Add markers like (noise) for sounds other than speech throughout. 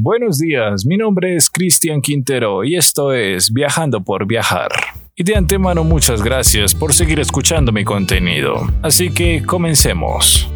Buenos días, mi nombre es Cristian Quintero y esto es Viajando por Viajar. Y de antemano muchas gracias por seguir escuchando mi contenido. Así que comencemos.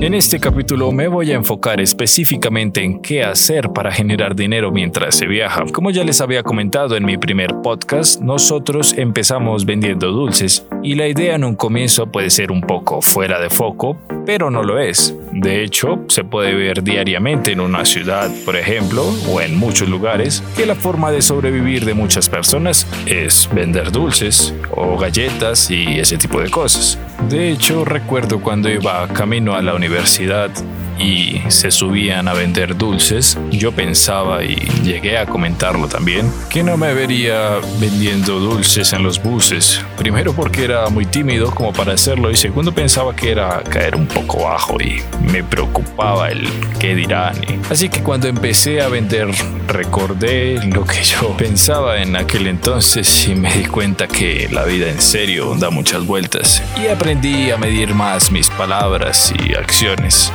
En este capítulo me voy a enfocar específicamente en qué hacer para generar dinero mientras se viaja. Como ya les había comentado en mi primer podcast, nosotros empezamos vendiendo dulces y la idea en un comienzo puede ser un poco fuera de foco, pero no lo es. De hecho, se puede ver diariamente en una ciudad, por ejemplo, o en muchos lugares, que la forma de sobrevivir de muchas personas es vender dulces o galletas y ese tipo de cosas. De hecho, recuerdo cuando iba camino a la universidad y se subían a vender dulces, yo pensaba y llegué a comentarlo también, que no me vería vendiendo dulces en los buses. Primero porque era muy tímido como para hacerlo y segundo pensaba que era caer un poco bajo y me preocupaba el qué dirán. Así que cuando empecé a vender recordé lo que yo (laughs) pensaba en aquel entonces y me di cuenta que la vida en serio da muchas vueltas y aprendí a medir más mis palabras y acciones.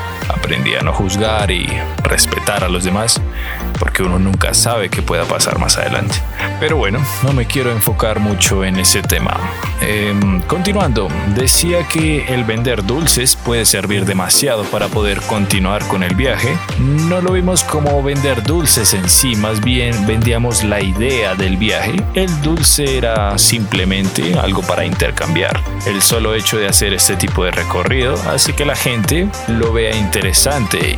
A no juzgar y respetar a los demás, porque uno nunca sabe qué pueda pasar más adelante. Pero bueno, no me quiero enfocar mucho en ese tema. Em, continuando, decía que el vender dulces puede servir demasiado para poder continuar con el viaje. No lo vimos como vender dulces en sí, más bien vendíamos la idea del viaje. El dulce era simplemente algo para intercambiar. El solo hecho de hacer este tipo de recorrido hace que la gente lo vea interesante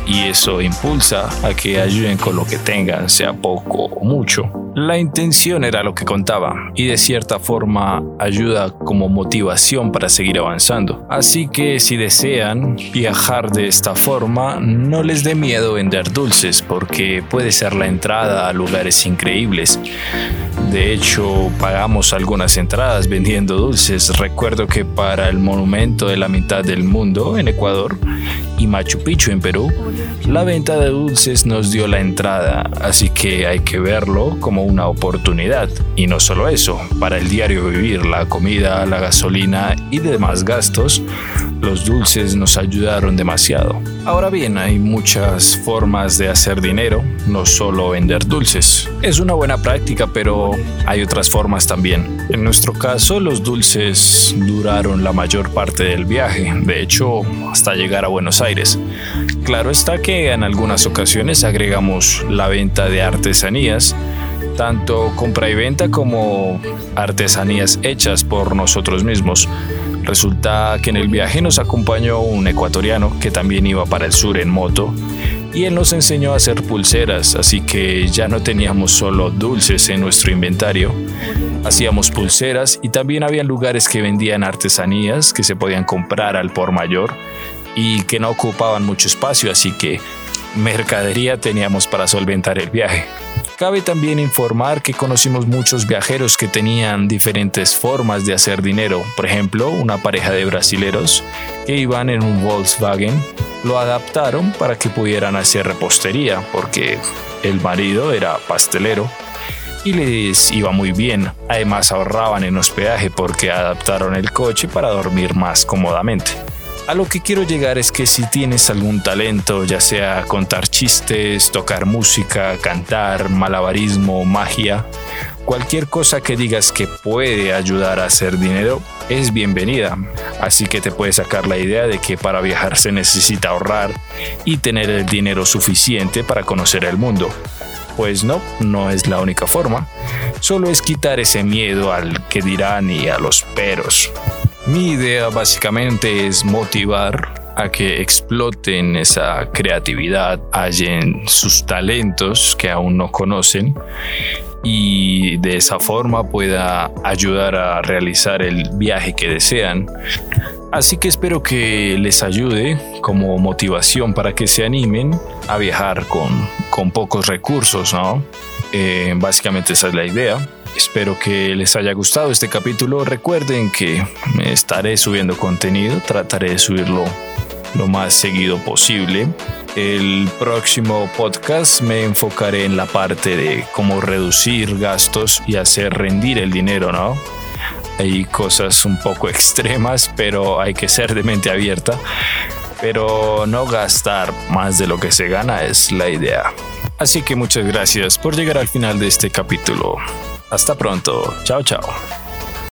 y eso impulsa a que ayuden con lo que tengan, sea poco o mucho. La intención era lo que contaba y de cierta forma ayuda como motivación para seguir avanzando. Así que si desean viajar de esta forma, no les dé miedo vender dulces porque puede ser la entrada a lugares increíbles. De hecho, pagamos algunas entradas vendiendo dulces. Recuerdo que para el monumento de la mitad del mundo en Ecuador y Machu Picchu en Perú, la venta de dulces nos dio la entrada, así que hay que verlo como una oportunidad. Y no solo eso, para el diario vivir, la comida, la gasolina y demás gastos, los dulces nos ayudaron demasiado. Ahora bien, hay muchas formas de hacer dinero, no solo vender dulces. Es una buena práctica, pero hay otras formas también. En nuestro caso, los dulces duraron la mayor parte del viaje, de hecho, hasta llegar a Buenos Aires. Claro está que en algunas ocasiones agregamos la venta de artesanías, tanto compra y venta como artesanías hechas por nosotros mismos. Resulta que en el viaje nos acompañó un ecuatoriano que también iba para el sur en moto y él nos enseñó a hacer pulseras, así que ya no teníamos solo dulces en nuestro inventario, hacíamos pulseras y también había lugares que vendían artesanías que se podían comprar al por mayor y que no ocupaban mucho espacio, así que mercadería teníamos para solventar el viaje. Cabe también informar que conocimos muchos viajeros que tenían diferentes formas de hacer dinero. Por ejemplo, una pareja de brasileros que iban en un Volkswagen lo adaptaron para que pudieran hacer repostería porque el marido era pastelero y les iba muy bien. Además ahorraban en hospedaje porque adaptaron el coche para dormir más cómodamente. A lo que quiero llegar es que si tienes algún talento, ya sea contar chistes, tocar música, cantar, malabarismo, magia, cualquier cosa que digas que puede ayudar a hacer dinero es bienvenida. Así que te puedes sacar la idea de que para viajar se necesita ahorrar y tener el dinero suficiente para conocer el mundo. Pues no, no es la única forma. Solo es quitar ese miedo al que dirán y a los peros. Mi idea básicamente es motivar a que exploten esa creatividad, hallen sus talentos que aún no conocen y de esa forma pueda ayudar a realizar el viaje que desean. Así que espero que les ayude como motivación para que se animen a viajar con, con pocos recursos, ¿no? Eh, básicamente esa es la idea. Espero que les haya gustado este capítulo. Recuerden que estaré subiendo contenido, trataré de subirlo lo más seguido posible. El próximo podcast me enfocaré en la parte de cómo reducir gastos y hacer rendir el dinero, ¿no? Hay cosas un poco (laughs) extremas, pero hay que ser de mente abierta. pero no gastar más de lo que se gana es la idea. Así que muchas gracias por llegar al final de este capítulo. Hasta pronto. Chao, chao.